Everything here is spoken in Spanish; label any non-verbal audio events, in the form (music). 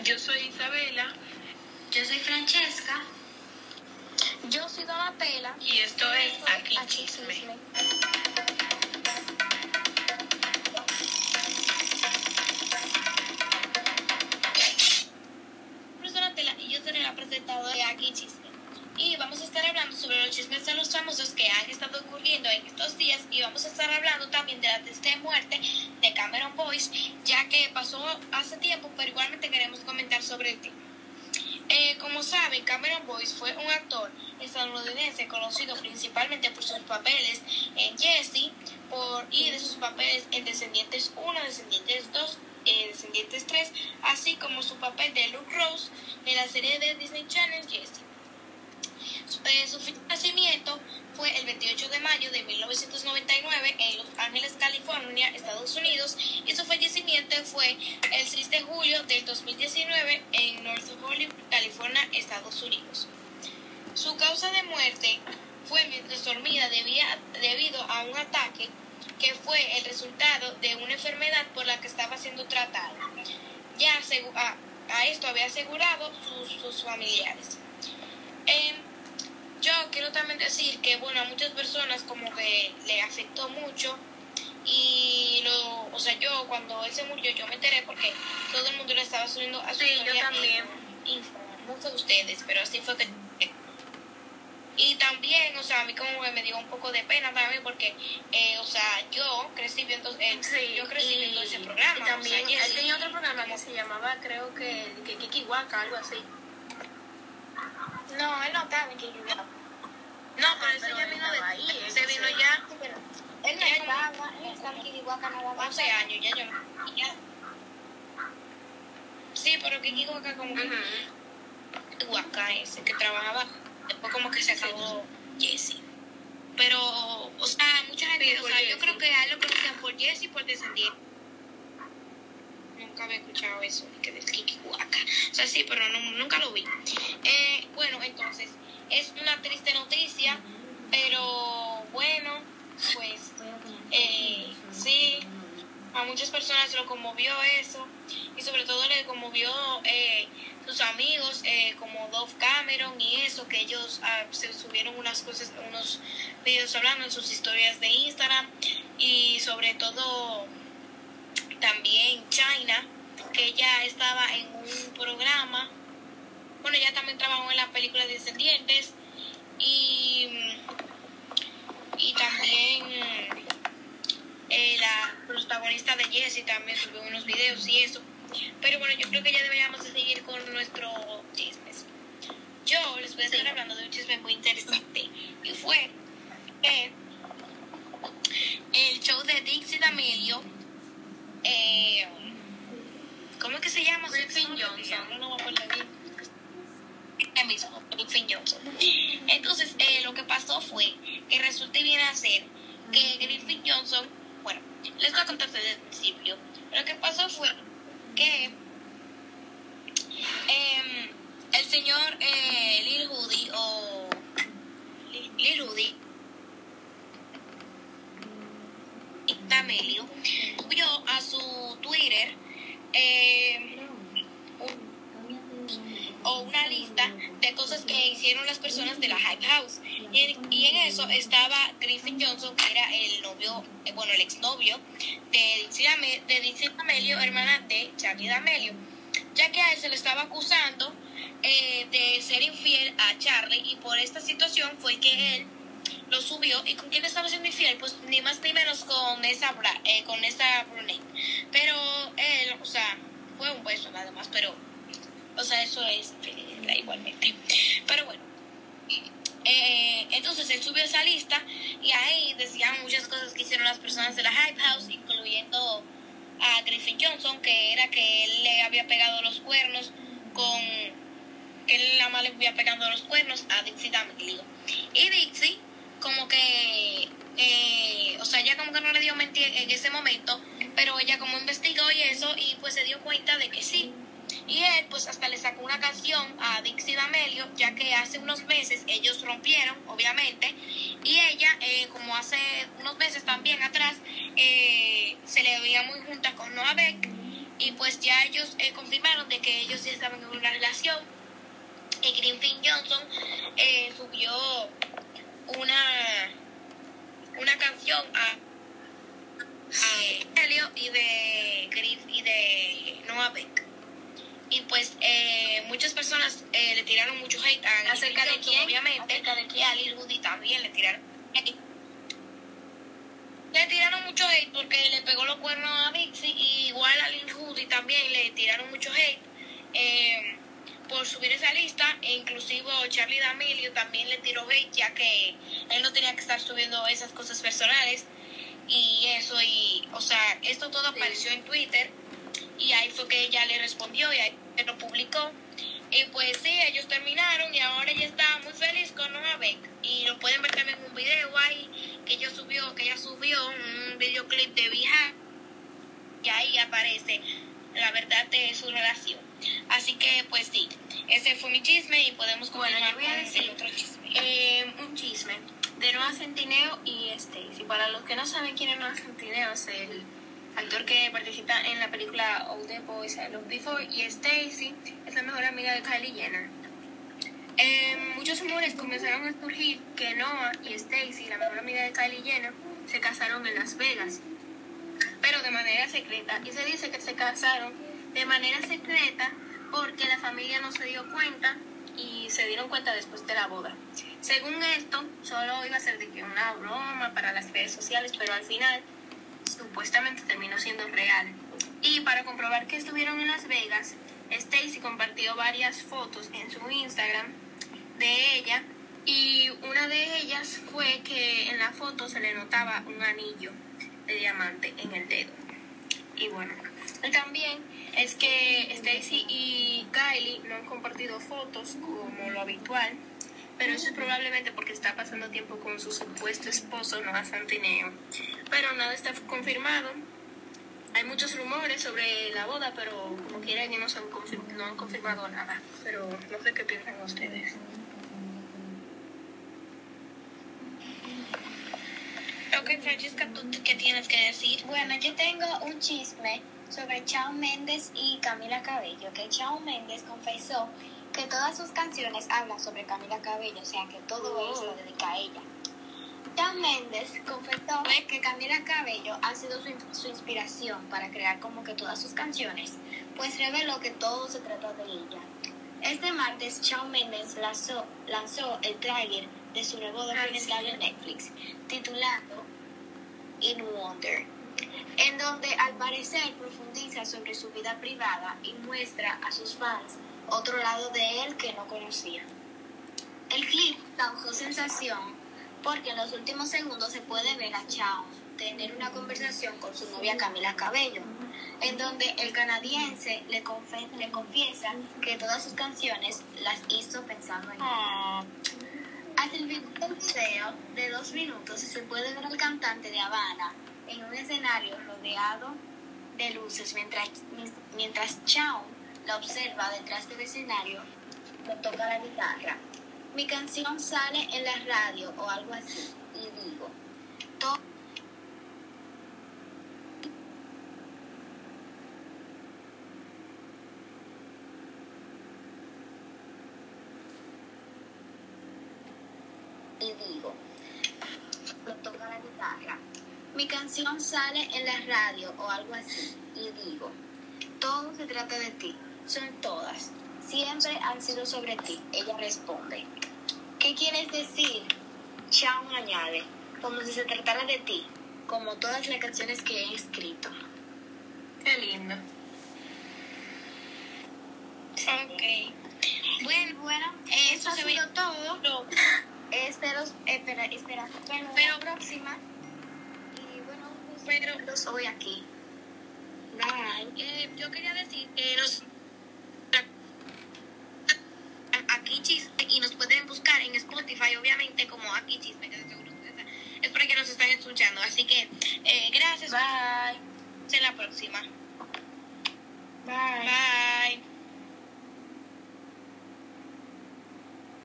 Yo soy Isabela. Yo soy Francesca. Yo soy Donatella. Y esto es Aquí Chisme. Soy Donatella y yo seré la presentadora de Aquí Chisme. Vamos a estar hablando sobre los chismes de los famosos que han estado ocurriendo en estos días y vamos a estar hablando también de la triste muerte de Cameron Boyce, ya que pasó hace tiempo, pero igualmente queremos comentar sobre el tema. Eh, como saben, Cameron Boyce fue un actor estadounidense conocido principalmente por sus papeles en Jesse por, y de sus papeles en Descendientes 1, Descendientes 2, eh, Descendientes 3, así como su papel de Luke Rose en la serie de Disney Channel Jesse. Su, nacimiento fue el 28 de mayo de 1999 en Los Ángeles, California, Estados Unidos, y su fallecimiento fue el 6 de julio del 2019 en North Hollywood, California, Estados Unidos. Su causa de muerte fue mientras dormida debido a un ataque que fue el resultado de una enfermedad por la que estaba siendo tratada. Ya a, esto había asegurado sus, sus familiares. Yo quiero también decir que, bueno, a muchas personas como que le afectó mucho y lo, o sea, yo cuando él se murió yo me enteré porque todo el mundo le estaba subiendo a su Sí, yo también. No fue ustedes, pero así fue que y también, o sea, a mí como que me dio un poco de pena también porque, eh, o sea, yo crecí viendo, eh, Sí, yo crecí y- viendo ese programa. Y o sea, también Jessy. él tenía otro programa que se llamaba, creo que, que Kiki Waka, algo así. No, él no estaba Waka. No, pero Ah, ese pero ya él vino de, ahí, él se vino ya Sí, pero él no Ya, estaba, él estaba en Kiki Waka nada más. 11 años, ya yo. Ya. Sí, pero Kiki Waka como que Ujú. Waka ese que trabajaba, después como que se acabó Jesse. Pero, o sea, mucha gente, o sea, yo creo que a él lo conocían por Jesse y por Descendiente. Nunca había escuchado eso, que del Kiki Waka. O sea, sí, pero no, nunca lo vi. Eh, bueno, entonces, es una triste noticia, pero bueno, pues eh, sí, a muchas personas lo conmovió eso y sobre todo le conmovió eh, sus amigos eh, como Dove Cameron y eso que ellos ah, se subieron unas cosas unos videos hablando en sus historias de Instagram y sobre todo también China que ella estaba en un programa bueno ella también trabajó en la película Descendientes y y también eh, la protagonista de Jessie también subió unos videos y eso. Pero bueno, yo creo que ya deberíamos de seguir con nuestros chismes. Yo les voy a estar hablando de un chisme muy interesante. Y fue que el show de Dixie D'Amelio, eh, ¿cómo es que se llama? Griffin Johnson. No me acuerdo bien. El mismo, Griffin Johnson. Entonces, eh, lo que pasó fue que resulta y viene a ser que Griffin Johnson, bueno, les voy a contar desde el principio. Lo que pasó fue que em, el señor eh, Lil Hoodie o Lil, Lil Hoodie D'Amelio subió a su Twitter eh, o una lista de cosas que hicieron las personas de la Hype House. Y en, eso estaba Griffin Johnson, que era el novio, eh, bueno, el exnovio de Dixie, de Dixie D'Amelio, hermana de Charlie D'Amelio, ya que a él se le estaba acusando eh, de ser infiel a Charlie y por esta situación fue que él lo subió y con quién estaba siendo infiel pues ni más ni menos con esa eh, con esa brunette. Pero él o sea fue un beso nada más pero o sea eso es infidelidad igualmente. Pero bueno eh, entonces él subió esa lista y ahí decían muchas cosas que hicieron las personas de la Hype House incluyendo a Griffin Johnson que era que él le había pegado los cuernos con que él más le había pegado los cuernos a Dixie D'Amelio como que eh, o sea ella como que no le dio mente en ese momento pero ella como investigó y eso y pues se dio cuenta de que sí y él pues hasta le sacó una canción a Dixie D'Amelio ya que hace unos meses ellos rompieron obviamente y ella eh, como hace unos meses también atrás eh, se le veía muy junta con Noah Beck Y pues ya ellos eh, confirmaron de que ellos ya estaban en una relación. Y Greenfield Johnson eh, subió una, una canción a, a Helio y de Griff y de Noah Beck. Y pues eh, muchas personas eh, le tiraron mucho hate a ¿Acerca de quién? obviamente. ¿Acerca de Y a Lil Woody también le tiraron hate. Le tiraron mucho hate porque le pegó los cuernos a Vixie y igual a Lil Hoodie también le tiraron mucho hate eh, por subir esa lista e inclusive Charlie D'Amelio también le tiró hate ya que él no tenía que estar subiendo esas cosas personales y eso y o sea esto todo Sí. apareció en Twitter y ahí fue que ella le respondió y ahí se lo publicó y pues sí, ellos terminaron y ahora ella está muy feliz con Noah Beck. Y lo pueden ver también en un video ahí que ella subió, que ella subió un videoclip de Vija y ahí aparece la verdad de su relación. Así que pues sí, ese fue mi chisme y podemos Bueno, continuar yo voy a decir otro chisme. eh, un chisme de Noah Centineo y Stacy. Para los que no saben quién es Noah Centineo, es el actor que participa en la película All the Boys I Loved Before y Stacy es la mejor amiga de Kylie Jenner. Eh, muchos rumores comenzaron a surgir que Noah y Stacy, la mejor amiga de Kylie Jenner, se casaron en Las Vegas, pero de manera secreta. Y se dice que se casaron de manera secreta porque la familia no se dio cuenta y se dieron cuenta después de la boda. Según esto, solo iba a ser de que una broma para las redes sociales, pero al final supuestamente terminó siendo real. Y para comprobar que estuvieron en Las Vegas, Stacy compartió varias fotos en su Instagram de ella y una de ellas fue que en la foto se le notaba un anillo de diamante en el dedo. Y bueno, y también es que Stacy y Kylie no han compartido fotos como lo habitual, pero eso es probablemente porque está pasando tiempo con su supuesto esposo Noah Santineo. Pero nada está confirmado. Hay muchos rumores sobre la boda, pero como quiera que no, se han, no han confirmado nada. Pero no sé qué piensan ustedes. Ok, Francesca, ¿tú qué tienes que decir? Bueno, yo tengo un chisme sobre Shawn Mendes y Camila Cabello, que Shawn Mendes confesó que todas sus canciones hablan sobre Camila Cabello, o sea que todo Oh. eso lo dedica a ella. Shawn Mendes confesó que Camila Cabello ha sido su, su inspiración para crear como que todas sus canciones, pues reveló que todo se trata de ella. Este martes, Shawn Mendes lanzó, lanzó el tráiler de su nuevo documental en Netflix, titulado In Wonder, en donde al parecer profundiza sobre su vida privada y muestra a sus fans otro lado de él que no conocían. El clip causó sensación porque en los últimos segundos se puede ver a Chao tener una conversación con su novia Camila Cabello, en donde el canadiense le, confiesa que todas sus canciones las hizo pensando en él. Hacia el video de dos minutos se puede ver al cantante de Habana en un escenario rodeado de luces mientras, mientras Chao la observa detrás del escenario que toca la guitarra. Mi canción sale en la radio o algo así y digo, lo toca la guitarra. Mi canción sale en la radio o algo así y digo, todo se trata de ti, son todas, siempre han sido sobre ti. Ella responde, ¿qué quieres decir? Chao añade, como si se tratara de ti, como todas las canciones que he escrito. Qué lindo. Ok. Bueno, Bueno, eso eso ha sido todo. (laughs) Espero, espera, espera, pero, próxima. Pero- los hoy aquí. Bye. Eh, yo quería decir que nos aquí chisme y nos pueden buscar en Spotify obviamente como aquí chisme que seguro ustedes- es porque nos están escuchando así que eh, gracias Bye. hasta la próxima